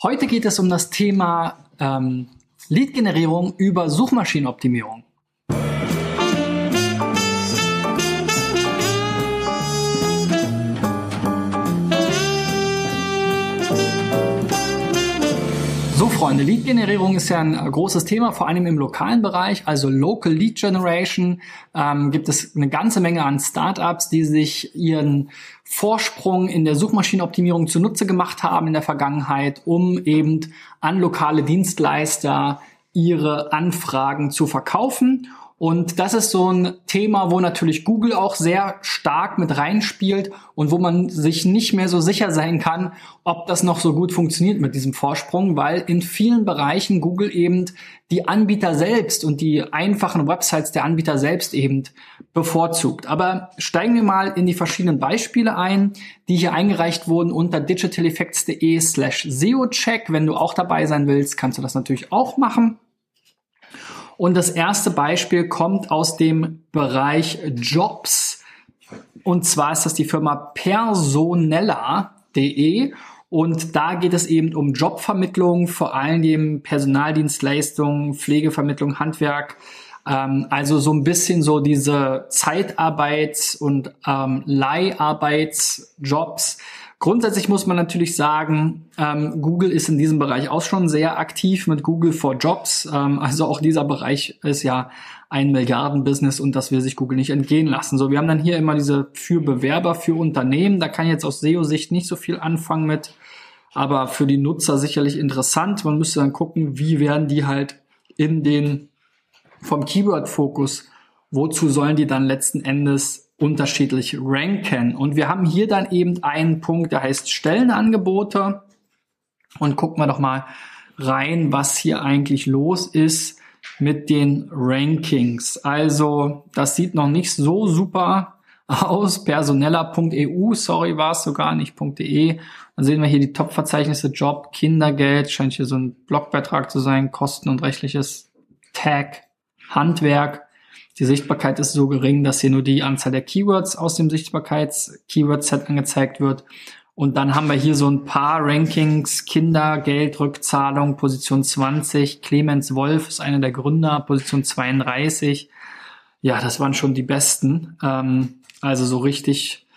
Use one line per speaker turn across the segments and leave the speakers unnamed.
Heute geht es um das Thema ähm, Lead-Generierung über Suchmaschinenoptimierung. Freunde, Lead-Generierung ist ja ein großes Thema, vor allem im lokalen Bereich, also Local Lead Generation. Ähm, gibt es eine ganze Menge an Startups, die sich ihren Vorsprung in der Suchmaschinenoptimierung zunutze gemacht haben in der Vergangenheit, um eben an lokale Dienstleister ihre Anfragen zu verkaufen. Und das ist so ein Thema, wo natürlich Google auch sehr stark mit reinspielt und wo man sich nicht mehr so sicher sein kann, ob das noch so gut funktioniert mit diesem Vorsprung, weil in vielen Bereichen Google eben die Anbieter selbst und die einfachen Websites der Anbieter selbst eben bevorzugt. Aber steigen wir mal in die verschiedenen Beispiele ein, die hier eingereicht wurden unter digitaleffects.de slash SEO-Check. Wenn du auch dabei sein willst, kannst du das natürlich auch machen. Und das erste Beispiel kommt aus dem Bereich Jobs. Und zwar ist das die Firma personella.de. Und da geht es eben um Jobvermittlung, vor allem dem Personaldienstleistungen, Pflegevermittlung, Handwerk. Ähm, also so ein bisschen so diese Zeitarbeits- und ähm, Leiharbeitsjobs, Grundsätzlich muss man natürlich sagen, ähm, Google ist in diesem Bereich auch schon sehr aktiv mit Google for Jobs. Ähm, also auch dieser Bereich ist ja ein Milliardenbusiness und das will sich Google nicht entgehen lassen. So, wir haben dann hier immer diese für Bewerber, für Unternehmen. Da kann ich jetzt aus SEO-Sicht nicht so viel anfangen mit, aber für die Nutzer sicherlich interessant. Man müsste dann gucken, wie werden die halt in den vom Keyword-Fokus, wozu sollen die dann letzten Endes unterschiedlich ranken. Und wir haben hier dann eben einen Punkt, der heißt Stellenangebote. Und gucken wir doch mal rein, was hier eigentlich los ist mit den Rankings. Also, das sieht noch nicht so super aus. Personeller.eu, sorry, war es sogar nicht .de. Dann sehen wir hier die Top-Verzeichnisse Job, Kindergeld, scheint hier so ein Blogbeitrag zu sein, Kosten und rechtliches Tag, Handwerk. Die Sichtbarkeit ist so gering, dass hier nur die Anzahl der Keywords aus dem Sichtbarkeits-Keyword-Set angezeigt wird. Und dann haben wir hier so ein paar Rankings, Kindergeld, Rückzahlung, Position 20, Clemens Wolf ist einer der Gründer, Position 32. Ja, das waren schon die besten. Ähm, also so richtig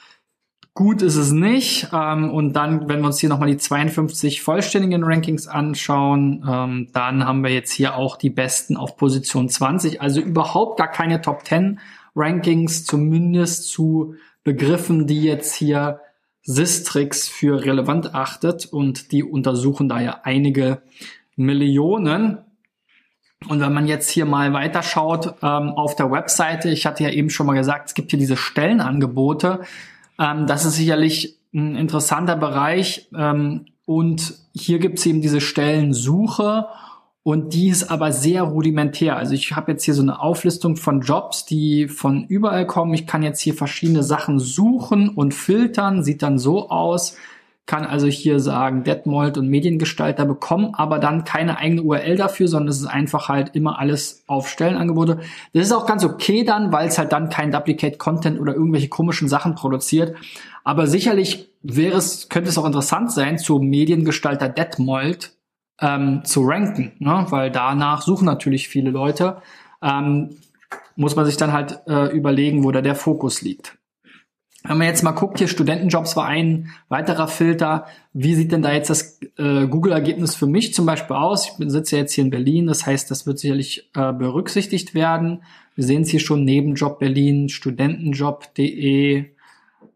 Gut ist es nicht. Ähm, und dann, wenn wir uns hier nochmal die 52 vollständigen Rankings anschauen, ähm, dann haben wir jetzt hier auch die besten auf Position 20. Also überhaupt gar keine Top 10 Rankings, zumindest zu Begriffen, die jetzt hier Sistrix für relevant achtet. Und die untersuchen da ja einige Millionen. Und wenn man jetzt hier mal weiterschaut ähm, auf der Webseite, ich hatte ja eben schon mal gesagt, es gibt hier diese Stellenangebote. Ähm, das ist sicherlich ein interessanter Bereich. Ähm, und hier gibt es eben diese Stellensuche und die ist aber sehr rudimentär. Also ich habe jetzt hier so eine Auflistung von Jobs, die von überall kommen. Ich kann jetzt hier verschiedene Sachen suchen und filtern. Sieht dann so aus kann also hier sagen, Detmold und Mediengestalter bekommen aber dann keine eigene URL dafür, sondern es ist einfach halt immer alles auf Stellenangebote. Das ist auch ganz okay dann, weil es halt dann kein Duplicate Content oder irgendwelche komischen Sachen produziert. Aber sicherlich wäre es, könnte es auch interessant sein, zu Mediengestalter Detmold ähm, zu ranken, ne? weil danach suchen natürlich viele Leute. Ähm, muss man sich dann halt äh, überlegen, wo da der Fokus liegt. Wenn man jetzt mal guckt, hier Studentenjobs war ein weiterer Filter. Wie sieht denn da jetzt das äh, Google-Ergebnis für mich zum Beispiel aus? Ich sitze jetzt hier in Berlin, das heißt, das wird sicherlich äh, berücksichtigt werden. Wir sehen es hier schon, Nebenjob Berlin, Studentenjob.de,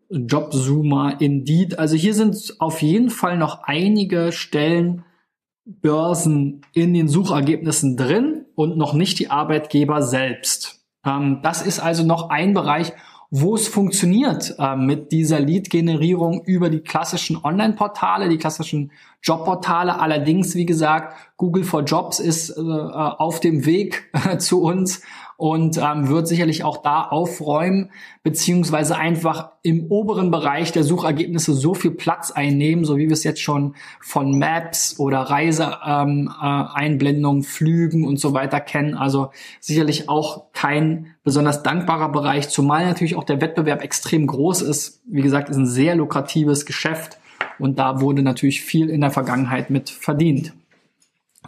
Jobzoomer, Indeed. Also hier sind auf jeden Fall noch einige Stellenbörsen in den Suchergebnissen drin und noch nicht die Arbeitgeber selbst. Ähm, das ist also noch ein Bereich, wo es funktioniert äh, mit dieser Lead-Generierung über die klassischen Online-Portale, die klassischen Jobportale. Allerdings, wie gesagt, Google for Jobs ist äh, auf dem Weg äh, zu uns und ähm, wird sicherlich auch da aufräumen, beziehungsweise einfach im oberen Bereich der Suchergebnisse so viel Platz einnehmen, so wie wir es jetzt schon von Maps oder Reiseeinblendungen, ähm, äh, Flügen und so weiter kennen. Also sicherlich auch kein besonders dankbarer Bereich, zumal natürlich auch der Wettbewerb extrem groß ist. Wie gesagt, ist ein sehr lukratives Geschäft Und da wurde natürlich viel in der Vergangenheit mit verdient.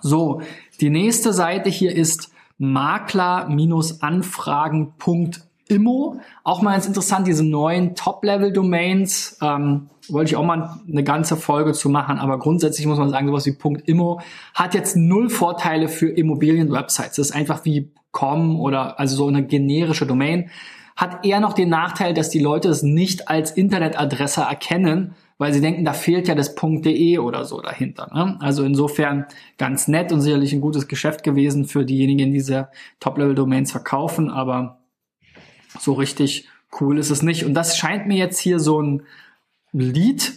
So, die nächste Seite hier ist makler-anfragen.immo. Auch mal ganz interessant, diese neuen Top-Level-Domains. Ähm, wollte ich auch mal eine ganze Folge zu machen, aber grundsätzlich muss man sagen, sowas wie .immo hat jetzt null Vorteile für Immobilien-Websites. Das ist einfach wie com oder also so eine generische Domain. Hat eher noch den Nachteil, dass die Leute es nicht als Internetadresse erkennen, weil sie denken, da fehlt ja das .de oder so dahinter. Ne? Also insofern ganz nett und sicherlich ein gutes Geschäft gewesen für diejenigen, die diese Top-Level-Domains verkaufen, aber so richtig cool ist es nicht. Und das scheint mir jetzt hier so ein Lead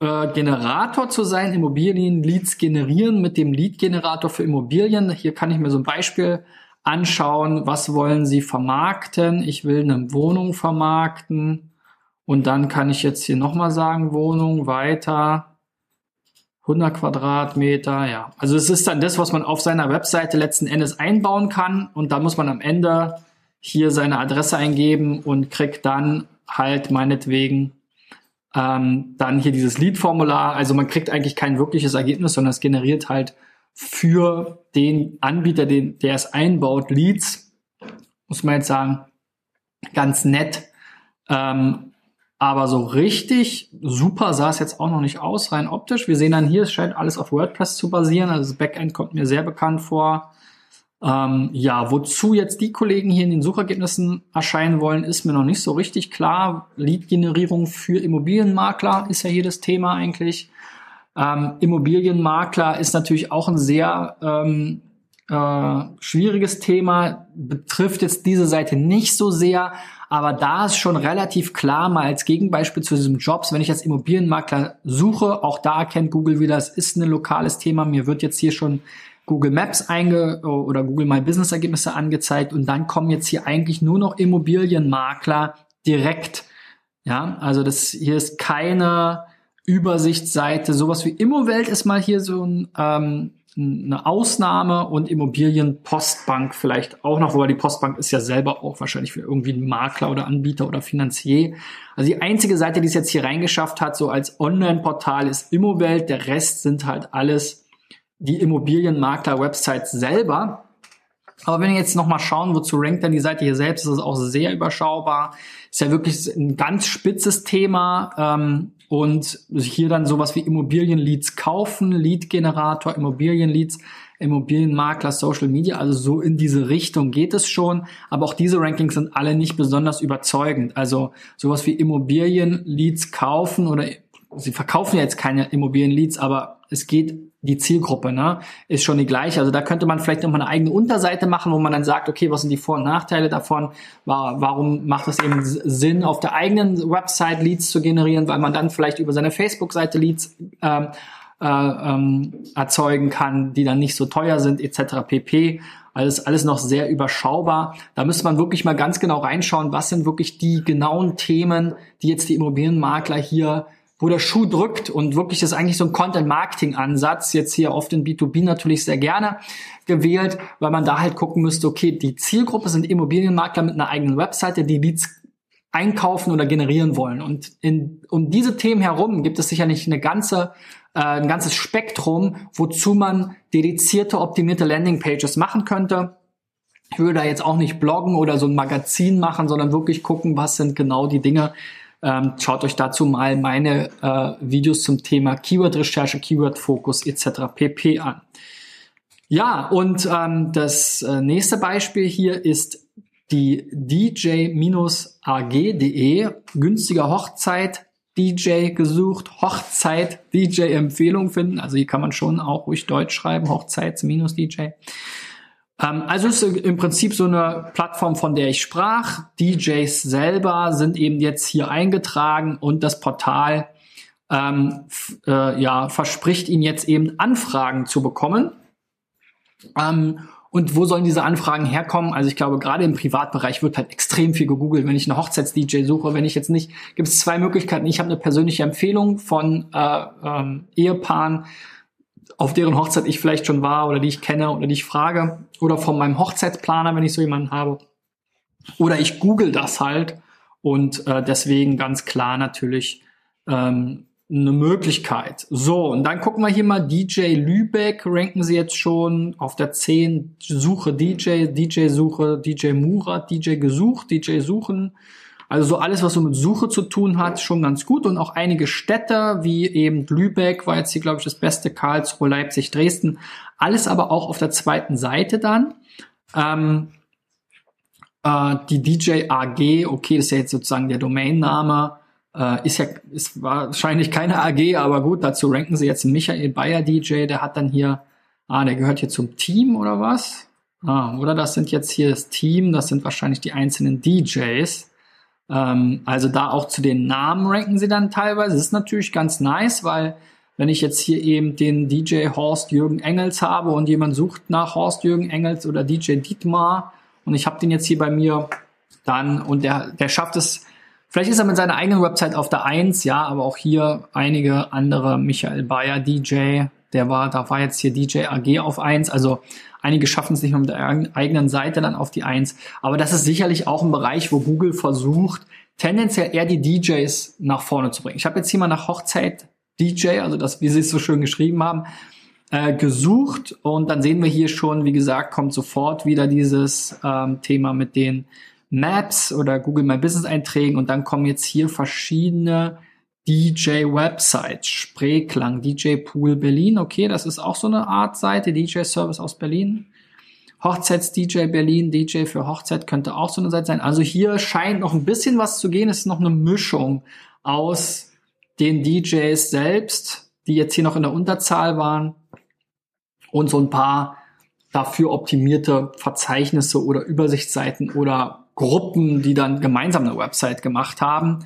äh, Generator zu sein, Immobilien-Leads generieren mit dem Lead-Generator für Immobilien. Hier kann ich mir so ein Beispiel anschauen, was wollen Sie vermarkten. Ich will eine Wohnung vermarkten. Und dann kann ich jetzt hier nochmal sagen, Wohnung weiter. 100 Quadratmeter, ja. Also es ist dann das, was man auf seiner Webseite letzten Endes einbauen kann. Und da muss man am Ende hier seine Adresse eingeben und kriegt dann halt meinetwegen ähm, dann hier dieses Lead-Formular. Also man kriegt eigentlich kein wirkliches Ergebnis, sondern es generiert halt für den Anbieter, den, der es einbaut, Leads. Muss man jetzt sagen, ganz nett. Ähm, aber so richtig super sah es jetzt auch noch nicht aus, rein optisch. Wir sehen dann hier, es scheint alles auf WordPress zu basieren. Also das Backend kommt mir sehr bekannt vor. Ähm, ja, wozu jetzt die Kollegen hier in den Suchergebnissen erscheinen wollen, ist mir noch nicht so richtig klar. Lead-Generierung für Immobilienmakler ist ja hier das Thema eigentlich. Ähm, Immobilienmakler ist natürlich auch ein sehr ähm, äh, schwieriges Thema, betrifft jetzt diese Seite nicht so sehr, aber da ist schon relativ klar, mal als Gegenbeispiel zu diesem Jobs, wenn ich als Immobilienmakler suche, auch da erkennt Google wieder, es ist ein lokales Thema. Mir wird jetzt hier schon Google Maps einge oder Google My Business Ergebnisse angezeigt und dann kommen jetzt hier eigentlich nur noch Immobilienmakler direkt. Ja, also das hier ist keine Übersichtsseite. Sowas wie Immowelt ist mal hier so ein ähm, eine Ausnahme und Immobilienpostbank vielleicht auch noch, wobei die Postbank ist ja selber auch wahrscheinlich für irgendwie einen Makler oder Anbieter oder Finanzier. Also die einzige Seite, die es jetzt hier reingeschafft hat, so als Online-Portal ist Immowelt. Der Rest sind halt alles die Immobilienmakler-Websites selber. Aber wenn wir jetzt nochmal schauen, wozu rankt dann die Seite hier selbst, ist es auch sehr überschaubar. Ist ja wirklich ein ganz spitzes Thema. Ähm, und hier dann sowas wie Immobilienleads kaufen, Lead-Generator, Immobilienleads, Immobilienmakler, Social Media, also so in diese Richtung geht es schon. Aber auch diese Rankings sind alle nicht besonders überzeugend. Also sowas wie Immobilienleads kaufen oder sie verkaufen ja jetzt keine Immobilienleads, aber es geht die Zielgruppe, ne, ist schon die gleiche. Also da könnte man vielleicht nochmal eine eigene Unterseite machen, wo man dann sagt, okay, was sind die Vor- und Nachteile davon? Warum macht es eben Sinn, auf der eigenen Website Leads zu generieren, weil man dann vielleicht über seine Facebook-Seite Leads ähm, äh, ähm, erzeugen kann, die dann nicht so teuer sind, etc. pp. Alles, alles noch sehr überschaubar. Da müsste man wirklich mal ganz genau reinschauen, was sind wirklich die genauen Themen, die jetzt die Immobilienmakler hier wo der Schuh drückt und wirklich ist eigentlich so ein Content-Marketing-Ansatz, jetzt hier oft in B2B natürlich sehr gerne gewählt, weil man da halt gucken müsste, okay, die Zielgruppe sind Immobilienmakler mit einer eigenen Webseite, die Leads einkaufen oder generieren wollen. Und in, um diese Themen herum gibt es sicherlich eine ganze, äh, ein ganzes Spektrum, wozu man dedizierte, optimierte Landingpages machen könnte. Ich würde da jetzt auch nicht bloggen oder so ein Magazin machen, sondern wirklich gucken, was sind genau die Dinge, ähm, schaut euch dazu mal meine äh, Videos zum Thema Keyword-Recherche, Keyword-Fokus etc. pp. an. Ja, und ähm, das äh, nächste Beispiel hier ist die dj-ag.de, günstiger Hochzeit, DJ gesucht, Hochzeit, DJ-Empfehlung finden. Also hier kann man schon auch ruhig Deutsch schreiben, Hochzeits-DJ. Ähm, also ist im Prinzip so eine Plattform, von der ich sprach. DJs selber sind eben jetzt hier eingetragen und das Portal ähm, äh, ja, verspricht ihnen jetzt eben Anfragen zu bekommen. Ähm, und wo sollen diese Anfragen herkommen? Also ich glaube, gerade im Privatbereich wird halt extrem viel gegoogelt. Wenn ich eine Hochzeits-DJ suche, wenn ich jetzt nicht, gibt es zwei Möglichkeiten. Ich habe eine persönliche Empfehlung von äh, ähm, Ehepaaren, auf deren Hochzeit ich vielleicht schon war oder die ich kenne oder die ich frage. Oder von meinem Hochzeitsplaner, wenn ich so jemanden habe. Oder ich google das halt und äh, deswegen ganz klar natürlich ähm, eine Möglichkeit. So, und dann gucken wir hier mal DJ Lübeck, ranken sie jetzt schon auf der 10 Suche DJ, DJ Suche, DJ Murat, DJ gesucht, DJ suchen. Also so alles, was so mit Suche zu tun hat, schon ganz gut. Und auch einige Städte, wie eben Lübeck, war jetzt hier, glaube ich, das Beste, Karlsruhe, Leipzig, Dresden. Alles aber auch auf der zweiten Seite dann. Ähm, äh, die DJ AG, okay, das ist ja jetzt sozusagen der Domainname, äh, ist ja ist wahrscheinlich keine AG, aber gut, dazu ranken sie jetzt Michael Bayer DJ, der hat dann hier, ah, der gehört hier zum Team oder was? Ah, oder das sind jetzt hier das Team, das sind wahrscheinlich die einzelnen DJs. Ähm, also da auch zu den Namen ranken sie dann teilweise. Das ist natürlich ganz nice, weil wenn ich jetzt hier eben den DJ Horst Jürgen Engels habe und jemand sucht nach Horst Jürgen Engels oder DJ Dietmar und ich habe den jetzt hier bei mir, dann und der, der schafft es, vielleicht ist er mit seiner eigenen Website auf der Eins, ja, aber auch hier einige andere, Michael Bayer DJ, der war, da war jetzt hier DJ AG auf Eins, also einige schaffen es nicht mehr mit der eigenen Seite dann auf die Eins, aber das ist sicherlich auch ein Bereich, wo Google versucht, tendenziell eher die DJs nach vorne zu bringen. Ich habe jetzt hier mal nach Hochzeit DJ, also das, wie Sie es so schön geschrieben haben, äh, gesucht. Und dann sehen wir hier schon, wie gesagt, kommt sofort wieder dieses ähm, Thema mit den Maps oder Google My Business Einträgen. Und dann kommen jetzt hier verschiedene DJ-Websites. Spreeklang, DJ Pool Berlin. Okay, das ist auch so eine Art Seite. DJ-Service aus Berlin. Hochzeits-DJ Berlin, DJ für Hochzeit könnte auch so eine Seite sein. Also hier scheint noch ein bisschen was zu gehen. Es ist noch eine Mischung aus den DJs selbst, die jetzt hier noch in der Unterzahl waren, und so ein paar dafür optimierte Verzeichnisse oder Übersichtsseiten oder Gruppen, die dann gemeinsam eine Website gemacht haben.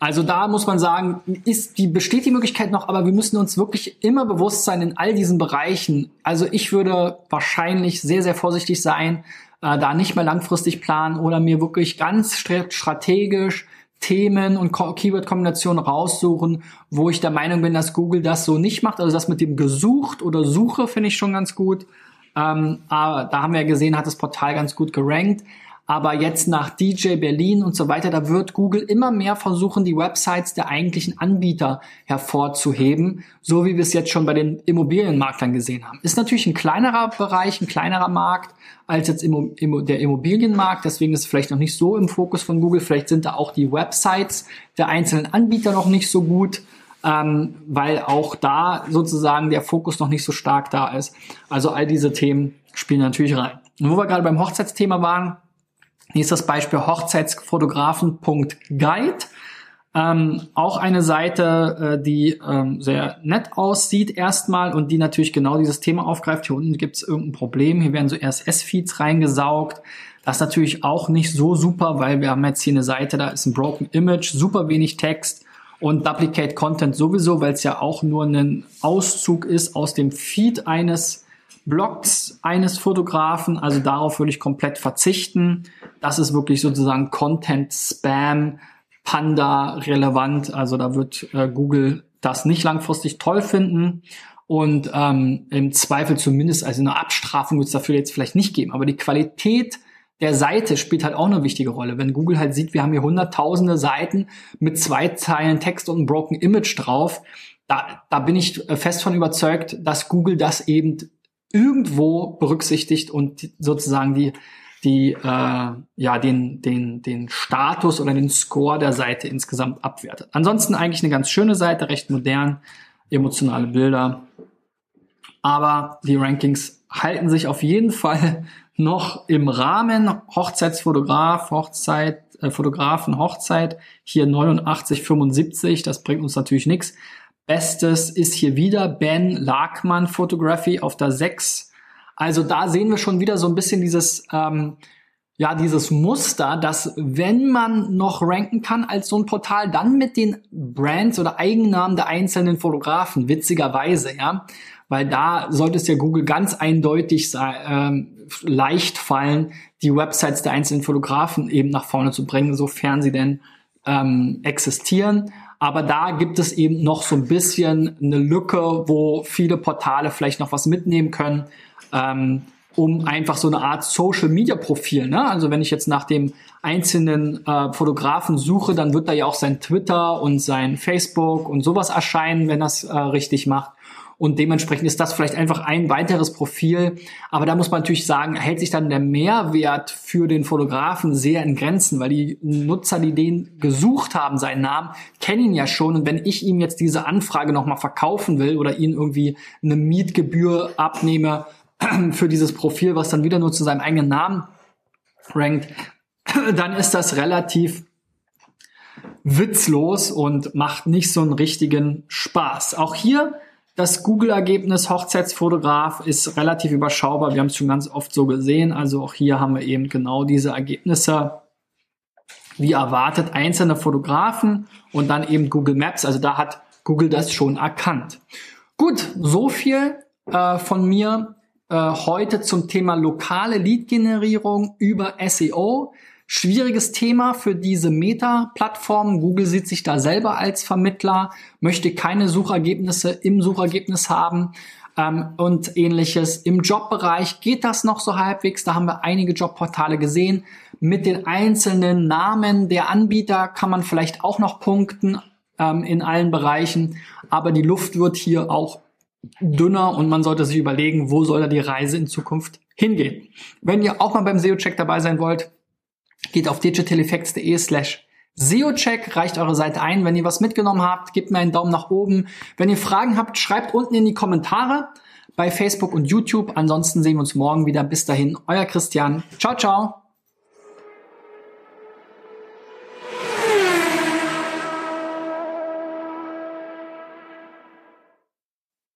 Also da muss man sagen, ist die besteht die Möglichkeit noch, aber wir müssen uns wirklich immer bewusst sein in all diesen Bereichen. Also ich würde wahrscheinlich sehr sehr vorsichtig sein, äh, da nicht mehr langfristig planen oder mir wirklich ganz strategisch Themen und Keyword-Kombinationen raussuchen, wo ich der Meinung bin, dass Google das so nicht macht. Also das mit dem gesucht oder Suche finde ich schon ganz gut. Ähm, aber da haben wir ja gesehen, hat das Portal ganz gut gerankt. Aber jetzt nach DJ Berlin und so weiter, da wird Google immer mehr versuchen, die Websites der eigentlichen Anbieter hervorzuheben, so wie wir es jetzt schon bei den Immobilienmaklern gesehen haben. Ist natürlich ein kleinerer Bereich, ein kleinerer Markt als jetzt der Immobilienmarkt, deswegen ist es vielleicht noch nicht so im Fokus von Google. Vielleicht sind da auch die Websites der einzelnen Anbieter noch nicht so gut. Ähm, weil auch da sozusagen der Fokus noch nicht so stark da ist. Also all diese Themen spielen natürlich rein. Und wo wir gerade beim Hochzeitsthema waren, Nächstes Beispiel Hochzeitsfotografen.guide. Ähm, auch eine Seite, äh, die ähm, sehr nett aussieht erstmal und die natürlich genau dieses Thema aufgreift. Hier unten gibt es irgendein Problem. Hier werden so RSS-Feeds reingesaugt. Das ist natürlich auch nicht so super, weil wir haben jetzt hier eine Seite, da ist ein Broken Image, super wenig Text und Duplicate Content sowieso, weil es ja auch nur ein Auszug ist aus dem Feed eines Blogs eines Fotografen. Also darauf würde ich komplett verzichten. Das ist wirklich sozusagen Content Spam, Panda relevant. Also da wird äh, Google das nicht langfristig toll finden. Und ähm, im Zweifel zumindest, also eine Abstrafung wird es dafür jetzt vielleicht nicht geben. Aber die Qualität der Seite spielt halt auch eine wichtige Rolle. Wenn Google halt sieht, wir haben hier hunderttausende Seiten mit zwei Zeilen Text und einem Broken Image drauf, da, da bin ich äh, fest von überzeugt, dass Google das eben irgendwo berücksichtigt und sozusagen die die äh, ja den den den Status oder den Score der Seite insgesamt abwertet. Ansonsten eigentlich eine ganz schöne Seite, recht modern, emotionale Bilder, aber die Rankings halten sich auf jeden Fall noch im Rahmen Hochzeitsfotograf, Hochzeit, äh, Fotografen, Hochzeit, hier 89, 75, das bringt uns natürlich nichts. Bestes ist hier wieder Ben Larkman Photography auf der 6. Also da sehen wir schon wieder so ein bisschen dieses, ähm, ja, dieses Muster, dass wenn man noch ranken kann als so ein Portal, dann mit den Brands oder Eigennamen der einzelnen Fotografen, witzigerweise, ja. Weil da sollte es ja Google ganz eindeutig ähm, leicht fallen, die Websites der einzelnen Fotografen eben nach vorne zu bringen, sofern sie denn ähm, existieren. Aber da gibt es eben noch so ein bisschen eine Lücke, wo viele Portale vielleicht noch was mitnehmen können. Ähm, um einfach so eine Art Social Media Profil. Ne? Also wenn ich jetzt nach dem einzelnen äh, Fotografen suche, dann wird da ja auch sein Twitter und sein Facebook und sowas erscheinen, wenn das äh, richtig macht. Und dementsprechend ist das vielleicht einfach ein weiteres Profil. Aber da muss man natürlich sagen, hält sich dann der Mehrwert für den Fotografen sehr in Grenzen, weil die Nutzer, die den gesucht haben, seinen Namen, kennen ihn ja schon. Und wenn ich ihm jetzt diese Anfrage nochmal verkaufen will oder ihn irgendwie eine Mietgebühr abnehme für dieses Profil, was dann wieder nur zu seinem eigenen Namen rankt, dann ist das relativ witzlos und macht nicht so einen richtigen Spaß. Auch hier das Google-Ergebnis Hochzeitsfotograf ist relativ überschaubar. Wir haben es schon ganz oft so gesehen. Also auch hier haben wir eben genau diese Ergebnisse. Wie erwartet einzelne Fotografen und dann eben Google Maps. Also da hat Google das schon erkannt. Gut, so viel äh, von mir äh, heute zum Thema lokale Lead-Generierung über SEO. Schwieriges Thema für diese Meta-Plattform. Google sieht sich da selber als Vermittler, möchte keine Suchergebnisse im Suchergebnis haben ähm, und ähnliches. Im Jobbereich geht das noch so halbwegs. Da haben wir einige Jobportale gesehen. Mit den einzelnen Namen der Anbieter kann man vielleicht auch noch punkten ähm, in allen Bereichen. Aber die Luft wird hier auch dünner und man sollte sich überlegen, wo soll da die Reise in Zukunft hingehen. Wenn ihr auch mal beim SEO-Check dabei sein wollt, Geht auf digitaleffects.de slash SEO-Check, reicht eure Seite ein. Wenn ihr was mitgenommen habt, gebt mir einen Daumen nach oben. Wenn ihr Fragen habt, schreibt unten in die Kommentare bei Facebook und YouTube. Ansonsten sehen wir uns morgen wieder. Bis dahin, euer Christian. Ciao, ciao.